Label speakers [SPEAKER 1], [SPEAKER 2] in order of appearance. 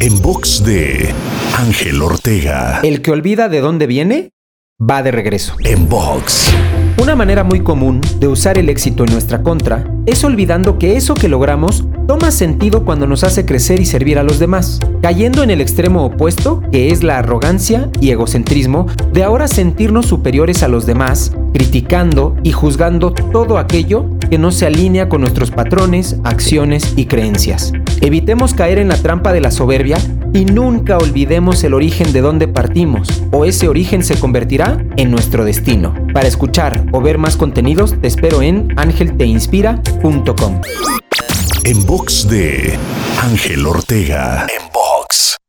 [SPEAKER 1] En box de Ángel Ortega.
[SPEAKER 2] El que olvida de dónde viene, va de regreso.
[SPEAKER 1] En box.
[SPEAKER 2] Una manera muy común de usar el éxito en nuestra contra es olvidando que eso que logramos toma sentido cuando nos hace crecer y servir a los demás, cayendo en el extremo opuesto, que es la arrogancia y egocentrismo de ahora sentirnos superiores a los demás, criticando y juzgando todo aquello que no se alinea con nuestros patrones, acciones y creencias. Evitemos caer en la trampa de la soberbia y nunca olvidemos el origen de donde partimos, o ese origen se convertirá en nuestro destino. Para escuchar o ver más contenidos, te espero en angelteinspira.com.
[SPEAKER 1] En box de Ángel Ortega. En box.